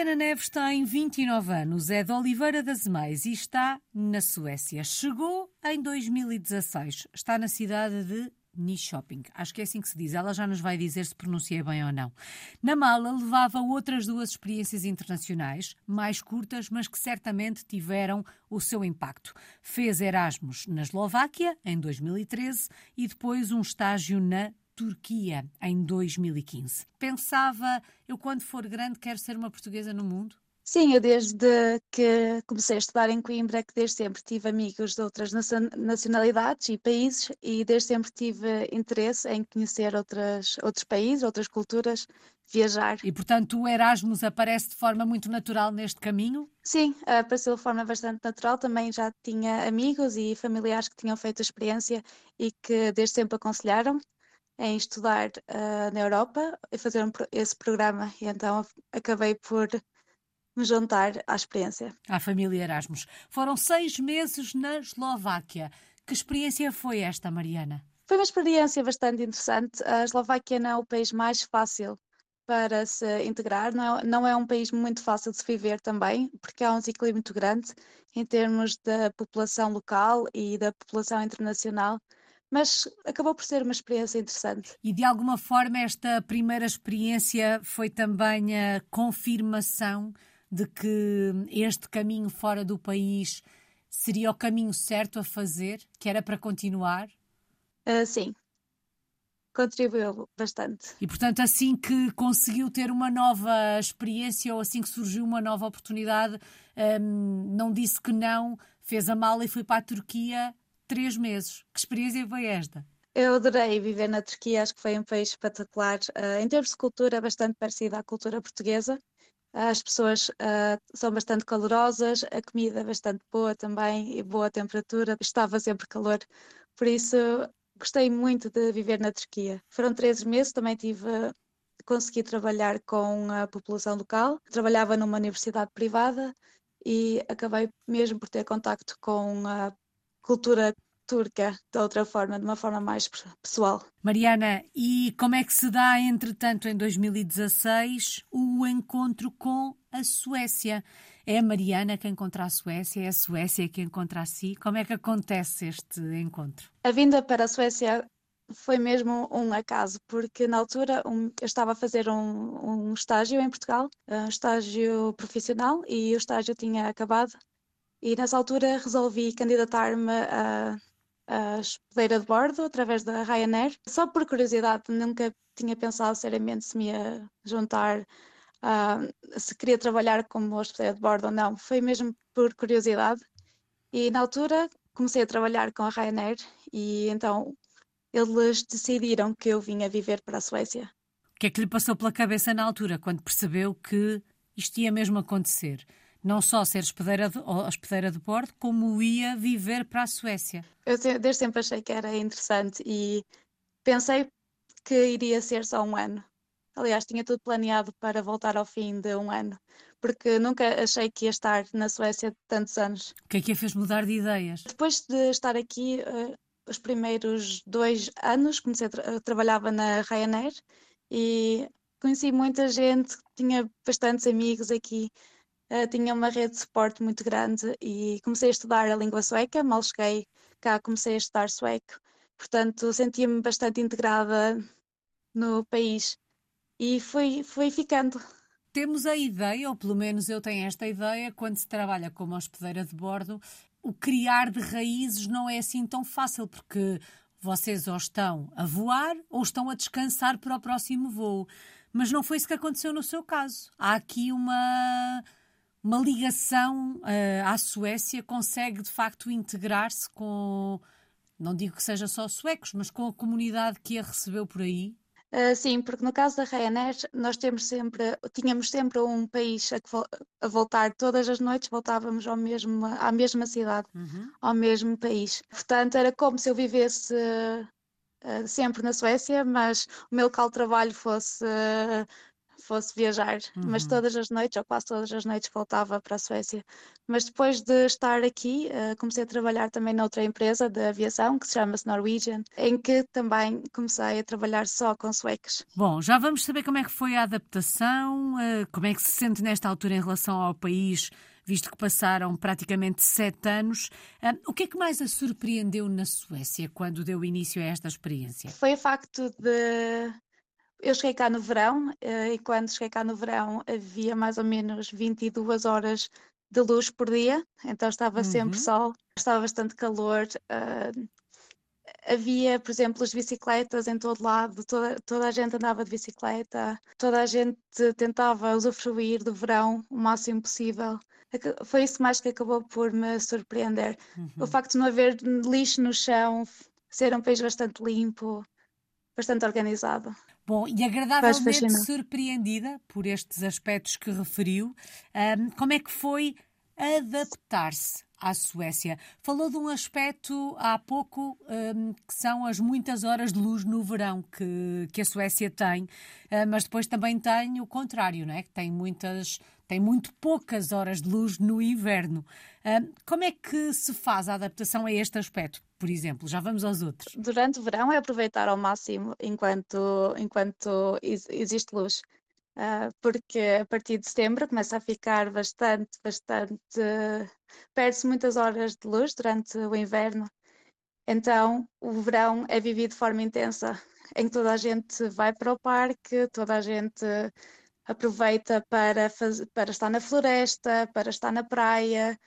Mariana Neves tem 29 anos, é de Oliveira das Meias e está na Suécia. Chegou em 2016, está na cidade de Shopping. Acho que é assim que se diz. Ela já nos vai dizer se pronunciei bem ou não. Na mala levava outras duas experiências internacionais, mais curtas, mas que certamente tiveram o seu impacto. Fez Erasmus na Eslováquia, em 2013, e depois um estágio na Turquia, em 2015. Pensava, eu quando for grande quero ser uma portuguesa no mundo? Sim, eu desde que comecei a estudar em Coimbra, que desde sempre tive amigos de outras nacionalidades e países e desde sempre tive interesse em conhecer outras, outros países, outras culturas, viajar. E portanto o Erasmus aparece de forma muito natural neste caminho? Sim, apareceu de forma bastante natural. Também já tinha amigos e familiares que tinham feito a experiência e que desde sempre aconselharam em estudar uh, na Europa e fazer um, esse programa e então acabei por me juntar à experiência. À família Erasmus. Foram seis meses na Eslováquia. Que experiência foi esta, Mariana? Foi uma experiência bastante interessante. A Eslováquia não é o país mais fácil para se integrar, não é, não é um país muito fácil de se viver também, porque há um desequilíbrio muito grande em termos da população local e da população internacional mas acabou por ser uma experiência interessante. E de alguma forma esta primeira experiência foi também a confirmação de que este caminho fora do país seria o caminho certo a fazer, que era para continuar? Uh, sim, contribuiu bastante. E portanto, assim que conseguiu ter uma nova experiência ou assim que surgiu uma nova oportunidade, um, não disse que não, fez a mala e foi para a Turquia três meses. Que experiência foi esta? Eu adorei viver na Turquia, acho que foi um país espetacular. Uh, em termos de cultura, bastante parecida à cultura portuguesa. As pessoas uh, são bastante calorosas, a comida é bastante boa também e boa temperatura, estava sempre calor, por isso gostei muito de viver na Turquia. Foram três meses, também tive consegui trabalhar com a população local, trabalhava numa universidade privada e acabei mesmo por ter contacto com a cultura turca de outra forma, de uma forma mais pessoal. Mariana, e como é que se dá, entretanto, em 2016, o encontro com a Suécia? É a Mariana que encontra a Suécia? É a Suécia que encontra a si? Como é que acontece este encontro? A vinda para a Suécia foi mesmo um acaso, porque na altura um, eu estava a fazer um, um estágio em Portugal, um estágio profissional, e o estágio tinha acabado. E nessa altura resolvi candidatar-me a a hospedeira de bordo através da Ryanair. Só por curiosidade, nunca tinha pensado seriamente se me ia juntar, uh, se queria trabalhar como hospedeira de bordo ou não. Foi mesmo por curiosidade. E na altura comecei a trabalhar com a Ryanair e então eles decidiram que eu vinha viver para a Suécia. O que é que lhe passou pela cabeça na altura, quando percebeu que isto ia mesmo acontecer? Não só ser hospedeira de, hospedeira de bordo, como ia viver para a Suécia. Eu desde sempre achei que era interessante e pensei que iria ser só um ano. Aliás, tinha tudo planeado para voltar ao fim de um ano, porque nunca achei que ia estar na Suécia tantos anos. O que é que a fez mudar de ideias? Depois de estar aqui, uh, os primeiros dois anos, comecei a tra trabalhava na Ryanair e conheci muita gente, tinha bastantes amigos aqui uh, tinha uma rede de suporte muito grande e comecei a estudar a língua sueca, mal cheguei cá comecei a estudar sueco, portanto sentia-me bastante integrada no país e fui, fui ficando. Temos a ideia, ou pelo menos eu tenho esta ideia, quando se trabalha como hospedeira de bordo, o criar de raízes não é assim tão fácil, porque vocês ou estão a voar ou estão a descansar para o próximo voo. Mas não foi isso que aconteceu no seu caso. Há aqui uma uma ligação uh, à Suécia consegue de facto integrar-se com, não digo que seja só suecos, mas com a comunidade que a recebeu por aí? Uh, sim, porque no caso da Ryanair nós temos sempre, tínhamos sempre um país a, a voltar todas as noites, voltávamos ao mesmo, à mesma cidade, uhum. ao mesmo país. Portanto, era como se eu vivesse uh, sempre na Suécia, mas o meu local de trabalho fosse fosse viajar, uhum. mas todas as noites, ou quase todas as noites, voltava para a Suécia. Mas depois de estar aqui, uh, comecei a trabalhar também noutra empresa de aviação, que se chama-se Norwegian, em que também comecei a trabalhar só com suecos. Bom, já vamos saber como é que foi a adaptação, uh, como é que se sente nesta altura em relação ao país visto que passaram praticamente sete anos. o que é que mais a surpreendeu na Suécia quando deu início a esta experiência? Foi o facto de. Eu cheguei cá no verão eh, e quando cheguei cá no verão havia mais ou menos 22 horas de luz por dia, então estava sempre uhum. sol, estava bastante calor. Uh, havia, por exemplo, as bicicletas em todo lado, toda, toda a gente andava de bicicleta, toda a gente tentava usufruir do verão o máximo possível foi isso mais que acabou por me surpreender. Uhum. O facto de não haver lixo no chão, ser um país bastante limpo, bastante organizado. Bom, e agradavelmente surpreendida por estes aspectos que referiu, um, como é que foi adaptar-se à Suécia. Falou de um aspecto há pouco um, que são as muitas horas de luz no verão que, que a Suécia tem, uh, mas depois também tem o contrário, não é? Que tem muitas tem muito poucas horas de luz no inverno. Uh, como é que se faz a adaptação a este aspecto, por exemplo? Já vamos aos outros. Durante o verão é aproveitar ao máximo enquanto, enquanto existe luz. Uh, porque a partir de setembro começa a ficar bastante, bastante. Perde-se muitas horas de luz durante o inverno, então o verão é vivido de forma intensa, em que toda a gente vai para o parque, toda a gente aproveita para, faz, para estar na floresta, para estar na praia,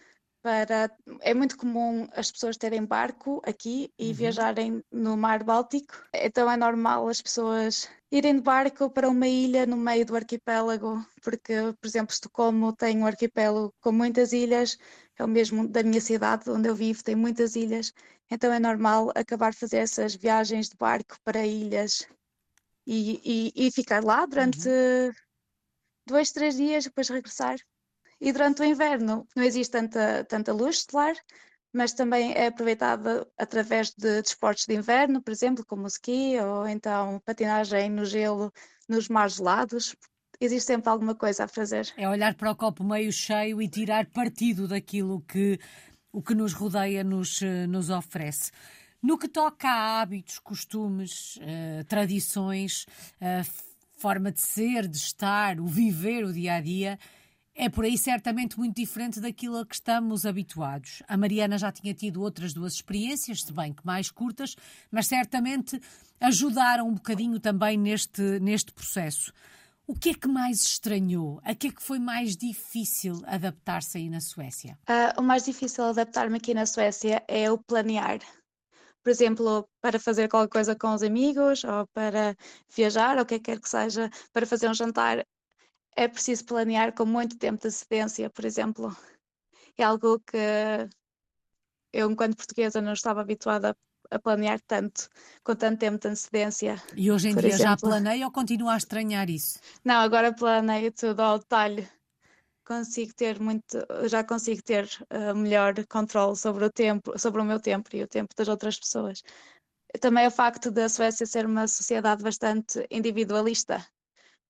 para é muito comum as pessoas terem barco aqui e uhum. viajarem no mar Báltico. Então é normal as pessoas irem de barco para uma ilha no meio do arquipélago, porque, por exemplo, Estocolmo tem um arquipélago com muitas ilhas, é o mesmo da minha cidade onde eu vivo, tem muitas ilhas, então é normal acabar de fazer essas viagens de barco para ilhas e, e, e ficar lá durante uhum. dois, três dias, depois regressar. E durante o inverno não existe tanta, tanta luz solar, mas também é aproveitada através de desportos de inverno, por exemplo, como o ski ou então patinagem no gelo nos mares gelados. Existe sempre alguma coisa a fazer. É olhar para o copo meio cheio e tirar partido daquilo que o que nos rodeia nos, eh, nos oferece. No que toca a hábitos, costumes, uh, tradições, uh, forma de ser, de estar, o viver o dia a dia, é por aí certamente muito diferente daquilo a que estamos habituados. A Mariana já tinha tido outras duas experiências, se bem que mais curtas, mas certamente ajudaram um bocadinho também neste, neste processo. O que é que mais estranhou? A que é que foi mais difícil adaptar-se aí na Suécia? Uh, o mais difícil adaptar-me aqui na Suécia é o planear. Por exemplo, para fazer qualquer coisa com os amigos, ou para viajar, ou o que quer que seja, para fazer um jantar, é preciso planear com muito tempo de antecedência, por exemplo. É algo que eu, enquanto portuguesa, não estava habituada a planear tanto, com tanto tempo de antecedência. E hoje em dia exemplo. já planeia ou continua a estranhar isso? Não, agora planeio tudo ao detalhe. Consigo ter muito, já consigo ter uh, melhor controle sobre o tempo, sobre o meu tempo e o tempo das outras pessoas. Também o facto da Suécia ser uma sociedade bastante individualista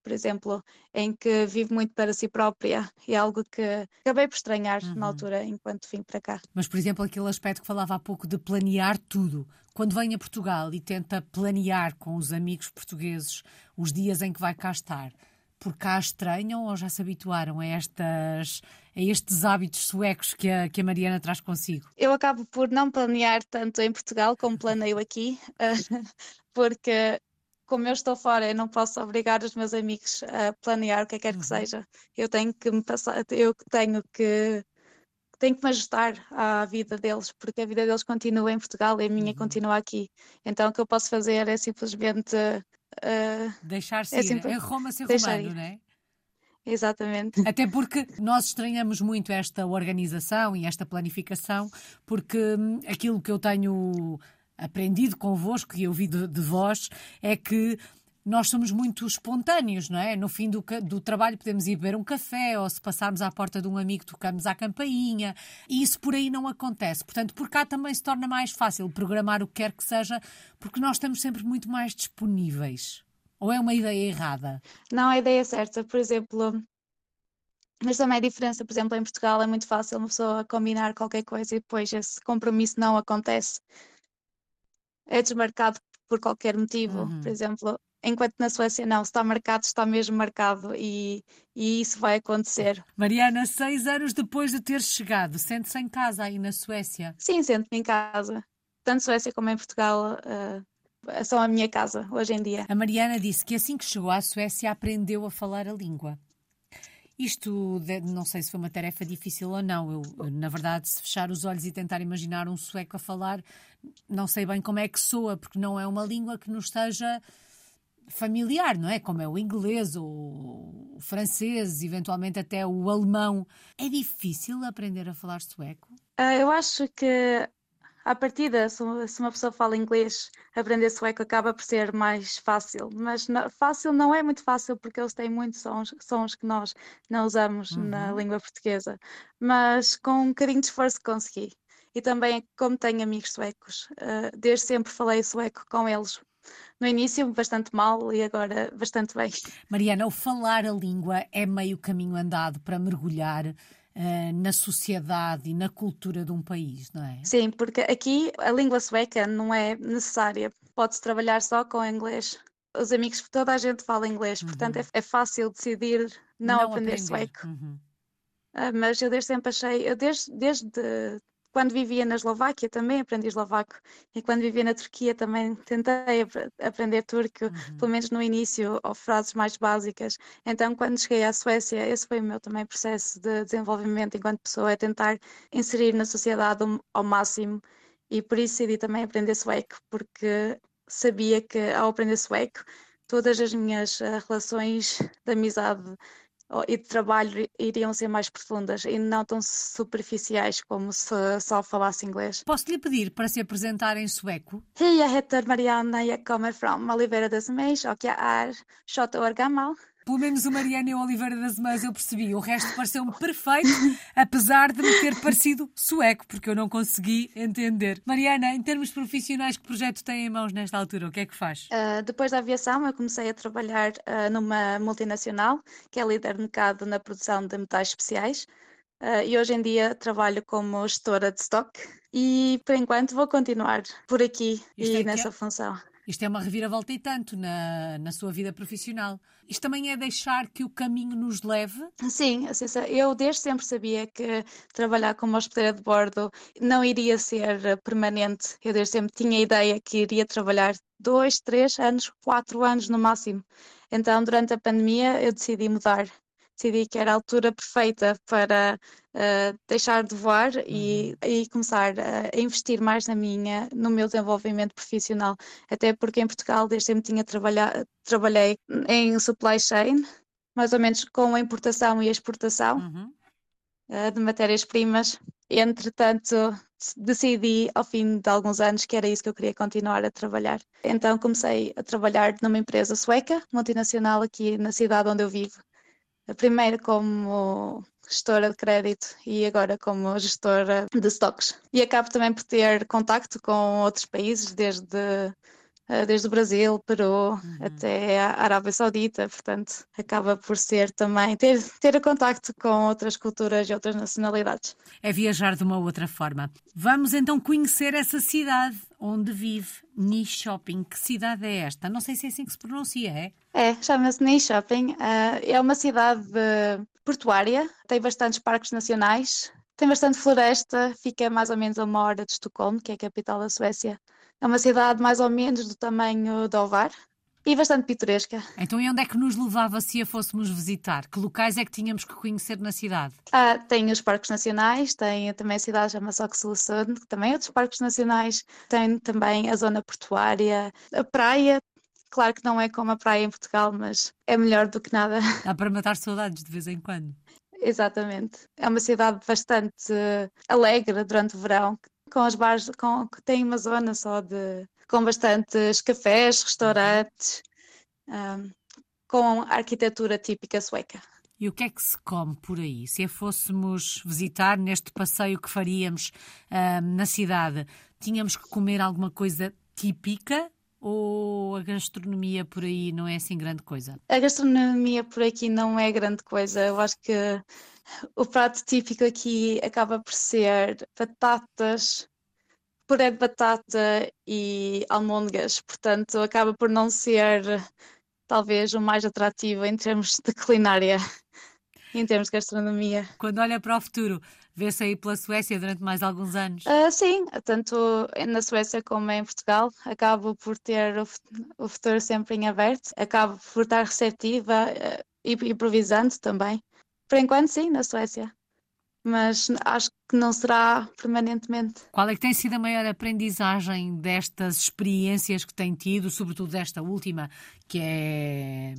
por exemplo, em que vive muito para si própria e é algo que acabei por estranhar uhum. na altura enquanto vim para cá. Mas, por exemplo, aquele aspecto que falava há pouco de planear tudo. Quando vem a Portugal e tenta planear com os amigos portugueses os dias em que vai cá estar, por cá estranham ou já se habituaram a, estas, a estes hábitos suecos que a, que a Mariana traz consigo? Eu acabo por não planear tanto em Portugal como planeio aqui, porque como eu estou fora, eu não posso obrigar os meus amigos a planear o que quer que uhum. seja. Eu tenho que me passar, eu tenho que tenho que me ajustar à vida deles, porque a vida deles continua em Portugal e a minha uhum. continua aqui. Então o que eu posso fazer é simplesmente uh, deixar-se é ir. Simples... Em Roma ser romano, não é? Exatamente. Até porque nós estranhamos muito esta organização e esta planificação, porque hum, aquilo que eu tenho aprendido convosco e ouvido de, vós é que nós somos muito espontâneos, não é? No fim do, do, trabalho podemos ir beber um café ou se passarmos à porta de um amigo tocamos à campainha e isso por aí não acontece. Portanto, por cá também se torna mais fácil programar o que quer que seja porque nós estamos sempre muito mais disponíveis. Ou é uma ideia errada? Não, a ideia é certa. Por exemplo, mas também a diferença, por exemplo, em Portugal é muito fácil uma pessoa combinar qualquer coisa e depois esse compromisso não acontece. É desmarcado por qualquer motivo. Uhum. Por exemplo, enquanto na Suécia não, se está marcado, está mesmo marcado e, e isso vai acontecer. Mariana, seis anos depois de ter chegado, sente-se em casa aí na Suécia? Sim, sento-me em casa. Tanto Suécia como em Portugal uh, são a minha casa hoje em dia. A Mariana disse que assim que chegou à Suécia aprendeu a falar a língua. Isto não sei se foi uma tarefa difícil ou não. Eu, na verdade, se fechar os olhos e tentar imaginar um sueco a falar, não sei bem como é que soa, porque não é uma língua que nos esteja familiar, não é? Como é o inglês ou o francês, eventualmente até o alemão. É difícil aprender a falar sueco? Uh, eu acho que à partida, se uma pessoa fala inglês, aprender sueco acaba por ser mais fácil. Mas fácil não é muito fácil porque eles têm muitos sons, sons que nós não usamos uhum. na língua portuguesa. Mas com um bocadinho de esforço consegui. E também, como tenho amigos suecos, uh, desde sempre falei sueco com eles. No início, bastante mal e agora bastante bem. Mariana, o falar a língua é meio caminho andado para mergulhar uh, na sociedade e na cultura de um país, não é? Sim, porque aqui a língua sueca não é necessária. Pode-se trabalhar só com inglês. Os amigos, toda a gente fala inglês, uhum. portanto é, é, fácil decidir não, não aprender, aprender, sueco. Uhum. Uh, mas eu desde sempre achei, eu desde, desde quando vivia na Eslováquia também aprendi eslovaco e quando vivia na Turquia também tentei ap aprender turco, uhum. pelo menos no início, ou frases mais básicas. Então, quando cheguei à Suécia, esse foi o meu também processo de desenvolvimento enquanto pessoa, é tentar inserir na sociedade ao máximo e por isso decidi também aprender sueco, porque sabia que ao aprender sueco, todas as minhas uh, relações de amizade e de trabalho iriam ser mais profundas e não tão superficiais como se só falasse inglês. Posso-lhe pedir para se apresentar em sueco? Hej, jag heter Marianne, jag kommer från Olivera das Meias och jag är 28 år gammal. Pelo menos o Mariana e o Oliveira das Mães eu percebi. O resto pareceu-me perfeito, apesar de me ter parecido sueco, porque eu não consegui entender. Mariana, em termos profissionais, que projeto tem em mãos nesta altura? O que é que faz? Uh, depois da aviação, eu comecei a trabalhar uh, numa multinacional, que é líder de mercado na produção de metais especiais. Uh, e hoje em dia trabalho como gestora de stock e por enquanto vou continuar por aqui Isto e é nessa é? função. Isto é uma reviravolta e tanto na, na sua vida profissional. Isto também é deixar que o caminho nos leve? Sim, eu desde sempre sabia que trabalhar como hospedeira de bordo não iria ser permanente. Eu desde sempre tinha a ideia que iria trabalhar dois, três anos, quatro anos no máximo. Então, durante a pandemia, eu decidi mudar decidi que era a altura perfeita para uh, deixar de voar uhum. e, e, começar a investir mais na minha, no meu desenvolvimento profissional. Até porque em Portugal desde sempre tinha trabalhado, trabalhei em supply chain, mais ou menos com a importação e a exportação uhum. uh, de matérias-primas. Entretanto, decidi ao fim de alguns anos que era isso que eu queria continuar a trabalhar. Então comecei a trabalhar numa empresa sueca, multinacional aqui na cidade onde eu vivo primeiro como gestora de crédito e agora como gestora de stocks. E acabo também por ter contacto com outros países, desde, eh, desde o Brasil, Peru, uhum. até a Arábia Saudita, portanto, acaba por ser também ter, ter contacto com outras culturas e outras nacionalidades. É viajar de uma outra forma. Vamos então conhecer essa cidade onde vive Niche Shopping. Que cidade é esta? Não sei se é assim que se pronuncia, é? É, chama-se Niche Shopping. Uh, é uma cidade portuária, tem bastantes parques nacionais, tem bastante floresta, fica mais ou menos a uma hora de Estocolmo, que é a capital da Suécia. É uma cidade mais ou menos do tamanho de Ovar, e bastante pitoresca. Então, e onde é que nos levava se a fôssemos visitar? Que locais é que tínhamos que conhecer na cidade? Ah, tem os parques nacionais, tem também a cidade chama-se Oxelösund, que também é outros parques nacionais, tem também a zona portuária, a praia, Claro que não é como a praia em Portugal, mas é melhor do que nada. Dá para matar saudades de vez em quando. Exatamente. É uma cidade bastante alegre durante o verão, com as bares, com, tem uma zona só de com bastantes cafés, restaurantes, um, com arquitetura típica sueca. E o que é que se come por aí? Se a fôssemos visitar neste passeio que faríamos um, na cidade, tínhamos que comer alguma coisa típica ou a gastronomia por aí não é assim grande coisa? A gastronomia por aqui não é grande coisa. Eu acho que o prato típico aqui acaba por ser batatas, puré de batata e almôndegas, portanto acaba por não ser talvez o mais atrativo em termos de culinária, em termos de gastronomia. Quando olha para o futuro, vê-se aí pela Suécia durante mais alguns anos? Uh, sim, tanto na Suécia como em Portugal, acabo por ter o, futuro sempre em aberto, acabo por estar receptiva uh, e improvisando também. Por enquanto, sim, na Suécia mas acho que não será permanentemente. Qual é que tem sido a maior aprendizagem destas experiências que tem tido, sobretudo desta última, que é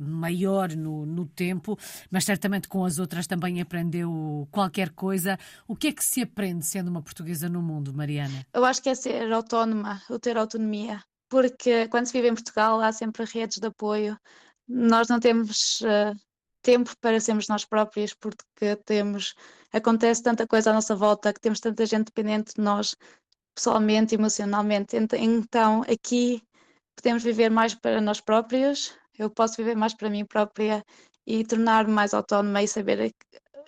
maior no, no tempo, mas certamente com as outras também aprendeu qualquer coisa. O que é que se aprende sendo uma portuguesa no mundo, Mariana? Eu acho que é ser autónoma, o ter autonomia, porque quando se vive em Portugal há sempre redes de apoio. Nós não temos uh, tempo para sermos nós próprios, porque temos, acontece tanta coisa à nossa volta, que temos tanta gente dependente de nós, pessoalmente, emocionalmente. Então, aqui podemos viver mais para nós próprios, eu posso viver mais para mim própria e tornar-me mais autónoma e saber,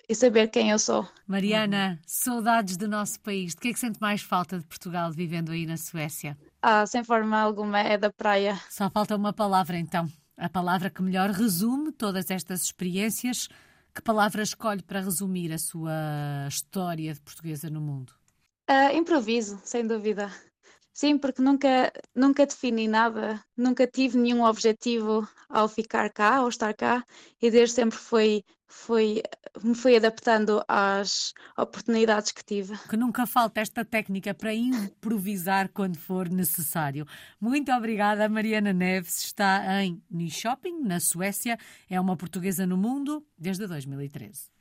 e saber quem eu sou. Mariana, saudades do nosso país. De que é que sente mais falta de Portugal vivendo aí na Suécia? Ah, sem forma alguma, é da praia. Só falta uma palavra então. A palavra que melhor resume todas estas experiências. Que palavra escolhe para resumir a sua história de portuguesa no mundo? Uh, improviso, sem dúvida. Sim, porque nunca, nunca defini nada, nunca tive nenhum objetivo ao ficar cá, ao estar cá, e desde sempre foi, foi, me fui adaptando às oportunidades que tive. Que nunca falta esta técnica para improvisar quando for necessário. Muito obrigada, Mariana Neves. Está em Shopping na Suécia. É uma portuguesa no mundo desde 2013.